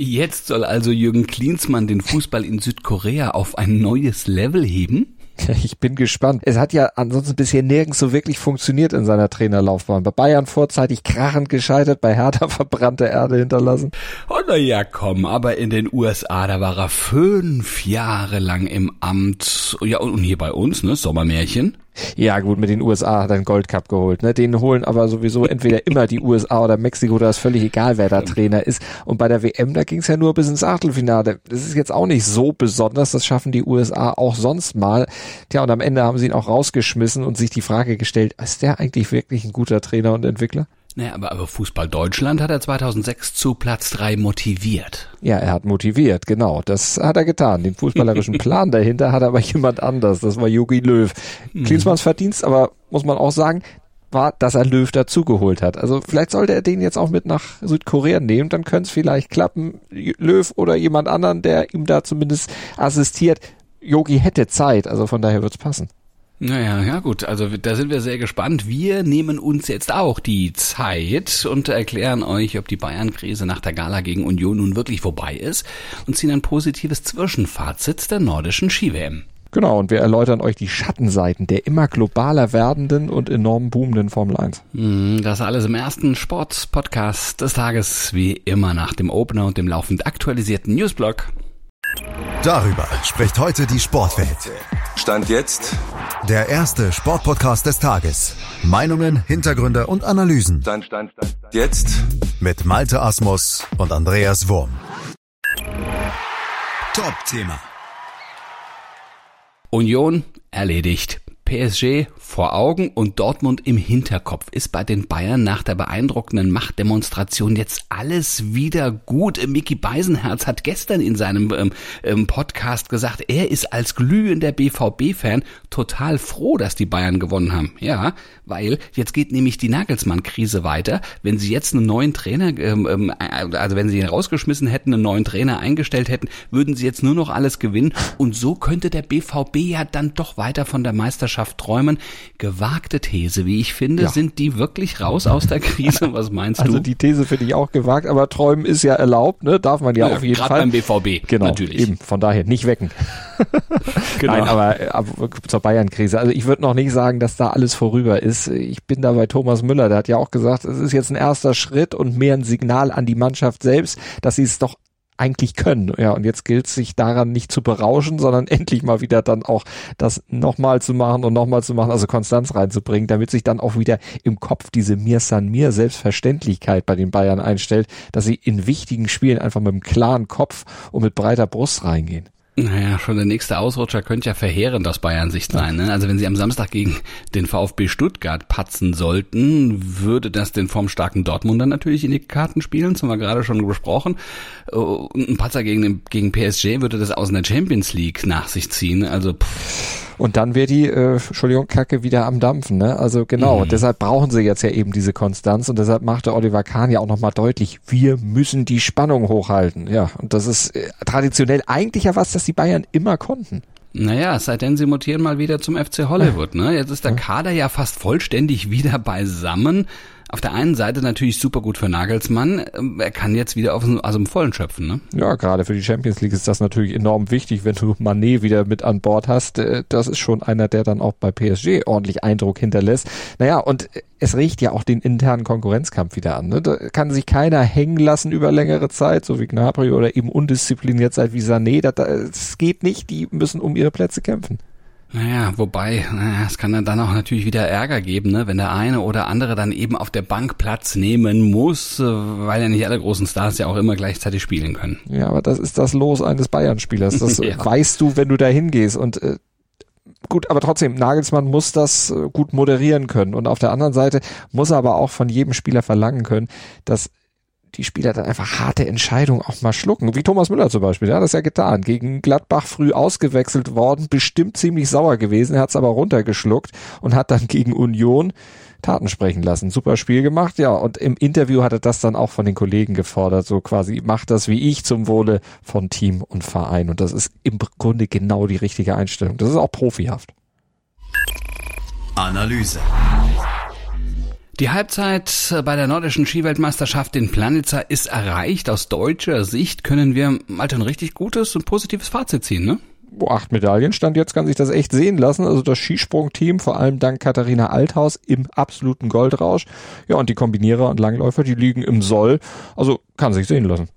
Jetzt soll also Jürgen Klinsmann den Fußball in Südkorea auf ein neues Level heben? Ich bin gespannt. Es hat ja ansonsten bisher nirgends so wirklich funktioniert in seiner Trainerlaufbahn. Bei Bayern vorzeitig krachend gescheitert, bei Hertha verbrannte Erde hinterlassen. Oh na ja, komm, aber in den USA, da war er fünf Jahre lang im Amt. Ja, und hier bei uns, ne, Sommermärchen. Ja, gut, mit den USA hat er einen Goldcup geholt. Ne? Den holen aber sowieso entweder immer die USA oder Mexiko, da ist völlig egal, wer da Trainer ist. Und bei der WM, da ging es ja nur bis ins Achtelfinale. Das ist jetzt auch nicht so besonders, das schaffen die USA auch sonst mal. Tja, und am Ende haben sie ihn auch rausgeschmissen und sich die Frage gestellt, ist der eigentlich wirklich ein guter Trainer und Entwickler? Naja, aber, aber Fußball Deutschland hat er 2006 zu Platz drei motiviert. Ja, er hat motiviert, genau. Das hat er getan. Den fußballerischen Plan dahinter hat aber jemand anders. Das war Jogi Löw. Mhm. Klinsmanns Verdienst, aber muss man auch sagen, war, dass er Löw dazugeholt hat. Also vielleicht sollte er den jetzt auch mit nach Südkorea nehmen, dann könnte es vielleicht klappen. Löw oder jemand anderen, der ihm da zumindest assistiert. Yogi hätte Zeit, also von daher wird's passen. Naja, ja gut, also da sind wir sehr gespannt. Wir nehmen uns jetzt auch die Zeit und erklären euch, ob die Bayern-Krise nach der Gala gegen Union nun wirklich vorbei ist und ziehen ein positives Zwischenfazit der nordischen Ski-WM. Genau, und wir erläutern euch die Schattenseiten der immer globaler werdenden und enorm boomenden Formel 1. Mhm, das alles im ersten Sports-Podcast des Tages, wie immer nach dem Opener und dem laufend aktualisierten Newsblog. Darüber spricht heute die Sportwelt. Stand jetzt der erste Sportpodcast des Tages. Meinungen, Hintergründe und Analysen. Stand, stand, stand, stand. Jetzt mit Malte Asmus und Andreas Wurm. Top-Thema. Union erledigt. PSG vor Augen und Dortmund im Hinterkopf. Ist bei den Bayern nach der beeindruckenden Machtdemonstration jetzt alles wieder gut? Mickey Beisenherz hat gestern in seinem ähm, ähm Podcast gesagt, er ist als glühender BVB-Fan total froh, dass die Bayern gewonnen haben. Ja, weil jetzt geht nämlich die Nagelsmann-Krise weiter. Wenn sie jetzt einen neuen Trainer, ähm, ähm, also wenn sie ihn rausgeschmissen hätten, einen neuen Trainer eingestellt hätten, würden sie jetzt nur noch alles gewinnen. Und so könnte der BVB ja dann doch weiter von der Meisterschaft träumen gewagte These, wie ich finde. Ja. Sind die wirklich raus aus der Krise? Was meinst also du? Also die These finde ich auch gewagt, aber träumen ist ja erlaubt, ne? Darf man ja, ja auf jeden Fall. beim BVB, genau, natürlich. Eben, von daher nicht wecken. genau. Nein, aber, aber zur Bayern-Krise. Also ich würde noch nicht sagen, dass da alles vorüber ist. Ich bin da bei Thomas Müller, der hat ja auch gesagt, es ist jetzt ein erster Schritt und mehr ein Signal an die Mannschaft selbst, dass sie es doch eigentlich können. Ja, und jetzt gilt es sich daran nicht zu berauschen, sondern endlich mal wieder dann auch das nochmal zu machen und nochmal zu machen, also Konstanz reinzubringen, damit sich dann auch wieder im Kopf diese Mir San Mir Selbstverständlichkeit bei den Bayern einstellt, dass sie in wichtigen Spielen einfach mit einem klaren Kopf und mit breiter Brust reingehen. Naja, schon der nächste Ausrutscher könnte ja verheerend aus Bayern Sicht sein. Ne? Also wenn sie am Samstag gegen den VfB Stuttgart patzen sollten, würde das den formstarken Dortmunder natürlich in die Karten spielen, das haben wir gerade schon besprochen. Und ein Patzer gegen, den, gegen PSG würde das aus einer Champions League nach sich ziehen. Also pff. Und dann wäre die, äh, Entschuldigung, Kacke wieder am Dampfen. Ne? Also genau, mhm. deshalb brauchen sie jetzt ja eben diese Konstanz und deshalb machte Oliver Kahn ja auch nochmal deutlich, wir müssen die Spannung hochhalten. Ja, und das ist äh, traditionell eigentlich ja was, das die Bayern immer konnten. Naja, seitdem sie mutieren mal wieder zum FC Hollywood. Ne? Jetzt ist der Kader ja fast vollständig wieder beisammen. Auf der einen Seite natürlich super gut für Nagelsmann. Ähm, er kann jetzt wieder aus dem, dem Vollen schöpfen. Ne? Ja, gerade für die Champions League ist das natürlich enorm wichtig, wenn du Manet wieder mit an Bord hast. Äh, das ist schon einer, der dann auch bei PSG ordentlich Eindruck hinterlässt. Naja, und es riecht ja auch den internen Konkurrenzkampf wieder an. Ne? Da kann sich keiner hängen lassen über längere Zeit, so wie Gnabry oder eben undiszipliniert sein wie Sané. Das, das geht nicht. Die müssen um ihre Plätze kämpfen. Naja, wobei, naja, es kann dann auch natürlich wieder Ärger geben, ne? wenn der eine oder andere dann eben auf der Bank Platz nehmen muss, äh, weil ja nicht alle großen Stars ja auch immer gleichzeitig spielen können. Ja, aber das ist das Los eines Bayern-Spielers. Das ja. weißt du, wenn du da hingehst. Und äh, gut, aber trotzdem, Nagelsmann muss das äh, gut moderieren können. Und auf der anderen Seite muss er aber auch von jedem Spieler verlangen können, dass die Spieler dann einfach harte Entscheidungen auch mal schlucken. Wie Thomas Müller zum Beispiel, der hat das ja getan. Gegen Gladbach früh ausgewechselt worden, bestimmt ziemlich sauer gewesen, er hat es aber runtergeschluckt und hat dann gegen Union Taten sprechen lassen. Super Spiel gemacht, ja. Und im Interview hat er das dann auch von den Kollegen gefordert, so quasi, macht das wie ich zum Wohle von Team und Verein. Und das ist im Grunde genau die richtige Einstellung. Das ist auch profihaft. Analyse. Die Halbzeit bei der nordischen Skiweltmeisterschaft in Planitza ist erreicht. Aus deutscher Sicht können wir mal ein richtig gutes und positives Fazit ziehen, ne? Wo acht Medaillen stand jetzt, kann sich das echt sehen lassen. Also das Skisprungteam, vor allem dank Katharina Althaus, im absoluten Goldrausch. Ja, und die Kombinierer und Langläufer, die liegen im Soll. Also kann sich sehen lassen.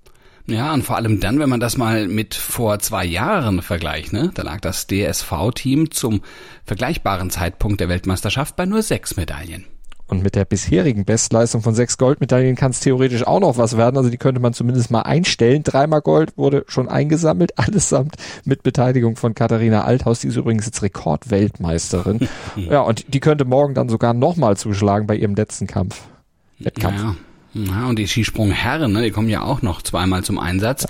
Ja, und vor allem dann, wenn man das mal mit vor zwei Jahren vergleicht, ne? Da lag das DSV-Team zum vergleichbaren Zeitpunkt der Weltmeisterschaft bei nur sechs Medaillen. Und mit der bisherigen Bestleistung von sechs Goldmedaillen kann es theoretisch auch noch was werden. Also die könnte man zumindest mal einstellen. Dreimal Gold wurde schon eingesammelt, allesamt mit Beteiligung von Katharina Althaus. Die ist übrigens jetzt Rekordweltmeisterin. ja, und die könnte morgen dann sogar nochmal zuschlagen bei ihrem letzten Kampf. Wettkampf. Ja. Ja, und die Skisprungherren, ne, die kommen ja auch noch zweimal zum Einsatz.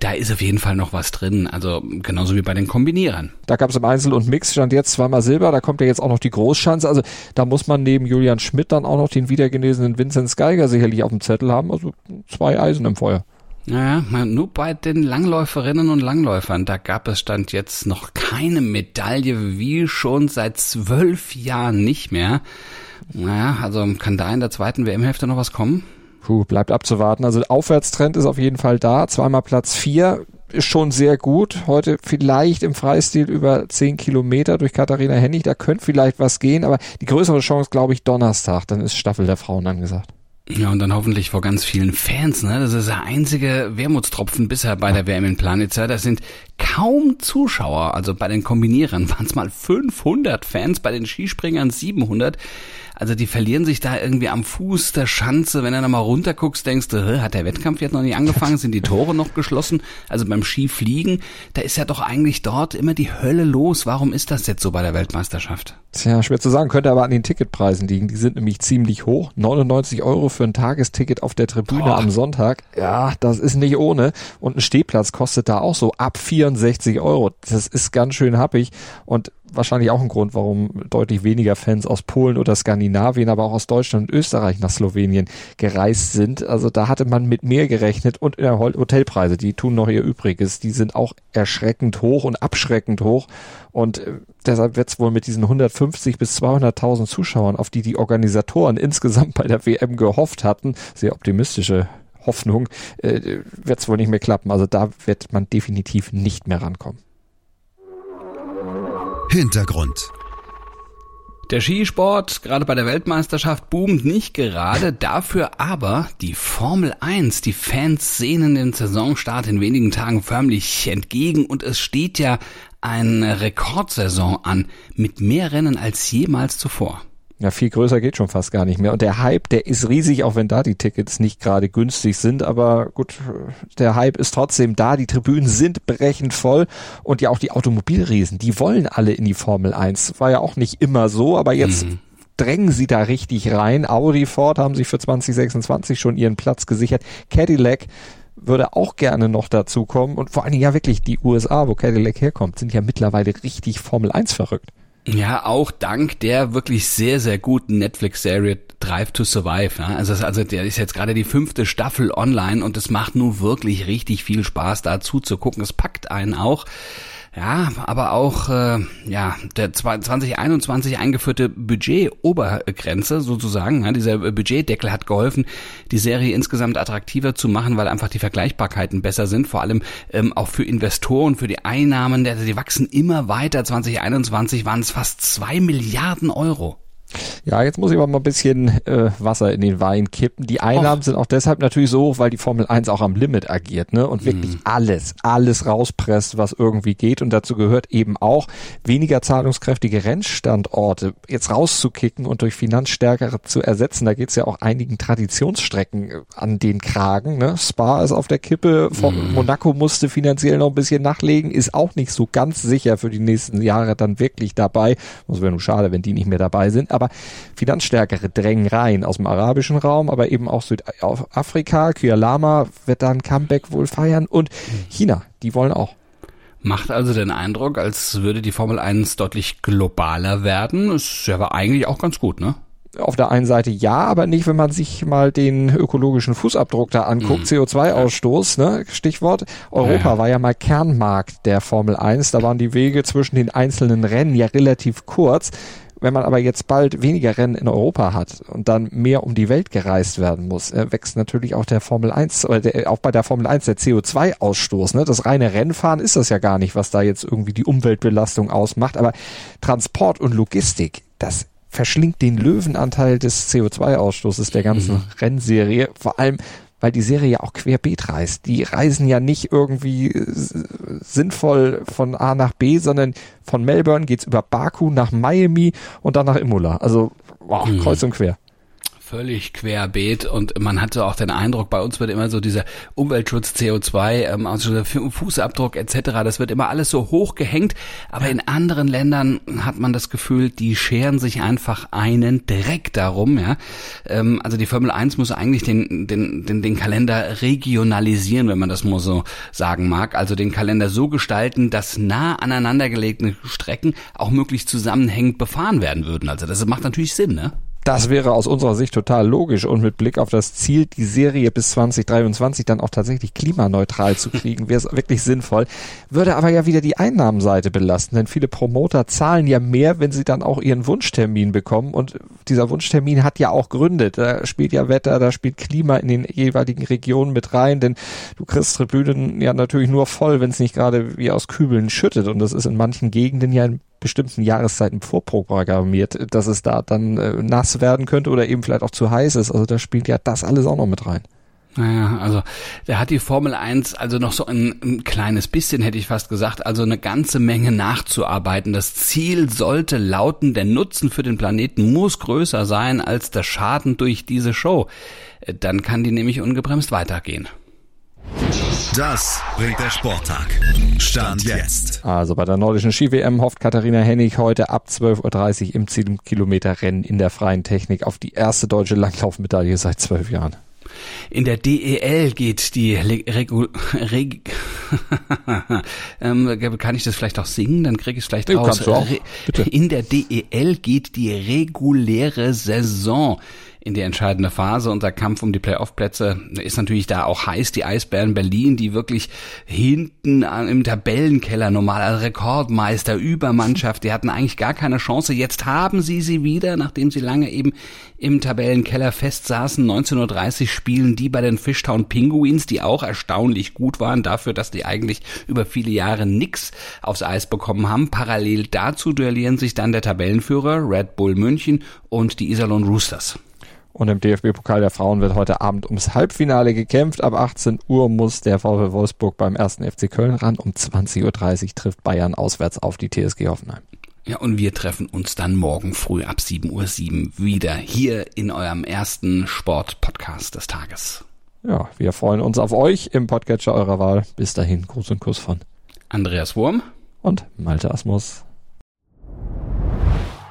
Da ist auf jeden Fall noch was drin, also genauso wie bei den Kombinierern. Da gab es im Einzel und Mix, stand jetzt zweimal Silber, da kommt ja jetzt auch noch die Großschanze. Also da muss man neben Julian Schmidt dann auch noch den wiedergenesenen Vincent Geiger sicherlich auf dem Zettel haben. Also zwei Eisen im Feuer. Naja, nur bei den Langläuferinnen und Langläufern, da gab es stand jetzt noch keine Medaille, wie schon seit zwölf Jahren nicht mehr. Naja, also kann da in der zweiten WM-Hälfte noch was kommen? Puh, bleibt abzuwarten. Also Aufwärtstrend ist auf jeden Fall da. Zweimal Platz vier ist schon sehr gut. Heute vielleicht im Freistil über zehn Kilometer durch Katharina Hennig. Da könnte vielleicht was gehen, aber die größere Chance, glaube ich, Donnerstag. Dann ist Staffel der Frauen angesagt. Ja, und dann hoffentlich vor ganz vielen Fans, ne? Das ist der einzige Wermutstropfen bisher bei der WM in Planitzer. Das sind kaum Zuschauer. Also bei den Kombinierern waren es mal 500 Fans, bei den Skispringern 700. Also die verlieren sich da irgendwie am Fuß der Schanze. Wenn du da mal runterguckst, denkst du, hat der Wettkampf jetzt noch nicht angefangen? Sind die Tore noch geschlossen? Also beim Skifliegen, da ist ja doch eigentlich dort immer die Hölle los. Warum ist das jetzt so bei der Weltmeisterschaft? Tja, schwer zu sagen, könnte aber an den Ticketpreisen liegen. Die sind nämlich ziemlich hoch. 99 Euro für ein Tagesticket auf der Tribüne Boah. am Sonntag. Ja, das ist nicht ohne. Und ein Stehplatz kostet da auch so ab 64 Euro. Das ist ganz schön happig. Und wahrscheinlich auch ein Grund, warum deutlich weniger Fans aus Polen oder Skandinavien, aber auch aus Deutschland und Österreich nach Slowenien gereist sind. Also da hatte man mit mehr gerechnet und ja, Hotelpreise, die tun noch ihr Übriges. Die sind auch erschreckend hoch und abschreckend hoch. Und äh, deshalb wird es wohl mit diesen 150 bis 200.000 Zuschauern, auf die die Organisatoren insgesamt bei der WM gehofft hatten, sehr optimistische Hoffnung, äh, wird es wohl nicht mehr klappen. Also da wird man definitiv nicht mehr rankommen. Hintergrund. Der Skisport, gerade bei der Weltmeisterschaft, boomt nicht gerade, dafür aber die Formel 1. Die Fans sehnen den Saisonstart in wenigen Tagen förmlich entgegen und es steht ja eine Rekordsaison an mit mehr Rennen als jemals zuvor. Ja, viel größer geht schon fast gar nicht mehr. Und der Hype, der ist riesig, auch wenn da die Tickets nicht gerade günstig sind. Aber gut, der Hype ist trotzdem da. Die Tribünen sind brechend voll. Und ja auch die Automobilriesen, die wollen alle in die Formel 1. War ja auch nicht immer so, aber jetzt mhm. drängen sie da richtig rein. Audi, Ford haben sich für 2026 schon ihren Platz gesichert. Cadillac würde auch gerne noch dazukommen. Und vor allen Dingen ja wirklich die USA, wo Cadillac herkommt, sind ja mittlerweile richtig Formel 1 verrückt. Ja, auch dank der wirklich sehr, sehr guten Netflix-Serie Drive to Survive. Ja. Also, also der ist jetzt gerade die fünfte Staffel online und es macht nur wirklich richtig viel Spaß, da zuzugucken. Es packt einen auch. Ja, aber auch äh, ja der 2021 eingeführte Budget-Obergrenze sozusagen, ja, dieser Budgetdeckel hat geholfen, die Serie insgesamt attraktiver zu machen, weil einfach die Vergleichbarkeiten besser sind, vor allem ähm, auch für Investoren, für die Einnahmen, die, die wachsen immer weiter. 2021 waren es fast zwei Milliarden Euro. Ja, jetzt muss ich aber mal ein bisschen äh, Wasser in den Wein kippen. Die Einnahmen Och. sind auch deshalb natürlich so hoch, weil die Formel 1 auch am Limit agiert, ne? Und wirklich mm. alles, alles rauspresst, was irgendwie geht. Und dazu gehört eben auch, weniger zahlungskräftige Rennstandorte jetzt rauszukicken und durch finanzstärkere zu ersetzen. Da geht's ja auch einigen Traditionsstrecken äh, an den Kragen. Ne? Spa ist auf der Kippe, mm. Monaco musste finanziell noch ein bisschen nachlegen, ist auch nicht so ganz sicher für die nächsten Jahre dann wirklich dabei. Das wäre nur schade, wenn die nicht mehr dabei sind aber Finanzstärkere drängen rein aus dem arabischen Raum, aber eben auch Südafrika. Kyalama wird dann Comeback wohl feiern und China, die wollen auch. Macht also den Eindruck, als würde die Formel 1 deutlich globaler werden. Ist ja aber eigentlich auch ganz gut, ne? auf der einen Seite ja, aber nicht, wenn man sich mal den ökologischen Fußabdruck da anguckt, mhm. CO2-Ausstoß, ne? Stichwort. Europa ja. war ja mal Kernmarkt der Formel 1. Da waren die Wege zwischen den einzelnen Rennen ja relativ kurz Wenn man aber jetzt bald weniger Rennen in Europa hat und dann mehr um die Welt gereist werden muss, äh, wächst natürlich auch der Formel 1 oder der, auch bei der Formel 1 der CO2-Ausstoß. Ne? Das reine Rennfahren ist das ja gar nicht, was da jetzt irgendwie die Umweltbelastung ausmacht. Aber Transport und Logistik, das verschlingt den Löwenanteil des CO2-Ausstoßes der ganzen mhm. Rennserie. Vor allem, weil die Serie ja auch querbeet reist. Die reisen ja nicht irgendwie äh, sinnvoll von A nach B, sondern von Melbourne geht's über Baku nach Miami und dann nach Imola. Also wow, mhm. kreuz und quer völlig querbeet und man hatte auch den Eindruck, bei uns wird immer so dieser Umweltschutz, CO2, ähm, also Fußabdruck etc., das wird immer alles so hoch gehängt, aber in anderen Ländern hat man das Gefühl, die scheren sich einfach einen Dreck darum, ja. Ähm, also die Formel 1 muss eigentlich den, den, den, den Kalender regionalisieren, wenn man das mal so sagen mag, also den Kalender so gestalten, dass nah aneinandergelegte Strecken auch möglichst zusammenhängend befahren werden würden. Also das macht natürlich Sinn, ne? Das wäre aus unserer Sicht total logisch und mit Blick auf das Ziel, die Serie bis 2023 dann auch tatsächlich klimaneutral zu kriegen, wäre es wirklich sinnvoll. Würde aber ja wieder die Einnahmenseite belasten, denn viele Promoter zahlen ja mehr, wenn sie dann auch ihren Wunschtermin bekommen und dieser Wunschtermin hat ja auch Gründe. Da spielt ja Wetter, da spielt Klima in den jeweiligen Regionen mit rein, denn du kriegst Tribünen ja natürlich nur voll, wenn es nicht gerade wie aus Kübeln schüttet und das ist in manchen Gegenden ja in bestimmten Jahreszeiten vorprogrammiert, dass es da dann äh, nass werden könnte oder eben vielleicht auch zu heiß ist. Also da spielt ja das alles auch noch mit rein. Naja, also da hat die Formel 1 also noch so ein, ein, kleines bisschen, hätte ich fast gesagt, also eine ganze Menge nachzuarbeiten. Das Ziel sollte lauten, der Nutzen für den Planeten muss größer sein als der Schaden durch diese Show. Äh, dann kann die nämlich ungebremst weitergehen. Das bringt der Sporttag. Stand jetzt. Also bei der nordischen Ski-WM hofft Katharina Hennig heute ab 12.30 Uhr im 10-Kilometer-Rennen in der freien Technik auf die erste deutsche Langlaufmedaille seit zwölf Jahren. In der DEL geht die Regul Reg ähm, kann ich das vielleicht auch singen? Dann kriege ich es vielleicht raus. In der DEL geht die reguläre Saison in die entscheidende Phase. Unser Kampf um die Playoff-Plätze ist natürlich da auch heiß. Die Eisbären Berlin, die wirklich hinten im Tabellenkeller normal als Rekordmeister, Übermannschaft, die hatten eigentlich gar keine Chance. Jetzt haben sie sie wieder, nachdem sie lange eben im Tabellenkeller festsaßen. 19.30 Uhr spielen die bei den Fishtown Penguins, die auch erstaunlich gut waren dafür, dass die eigentlich über viele Jahre nix aufs Eis bekommen haben. Parallel dazu duellieren sich dann der Tabellenführer Red Bull München und die Iserlohn Roosters. Und im DFB-Pokal der Frauen wird heute Abend ums Halbfinale gekämpft. Ab 18 Uhr muss der VfL Wolfsburg beim ersten FC Köln ran. Um 20.30 Uhr trifft Bayern auswärts auf die TSG Hoffenheim. Ja, und wir treffen uns dann morgen früh ab 7.07 Uhr wieder hier in eurem ersten Sport-Podcast des Tages. Ja, wir freuen uns auf euch im Podcatcher eurer Wahl. Bis dahin, Gruß und Kuss von Andreas Wurm und Malte Asmus.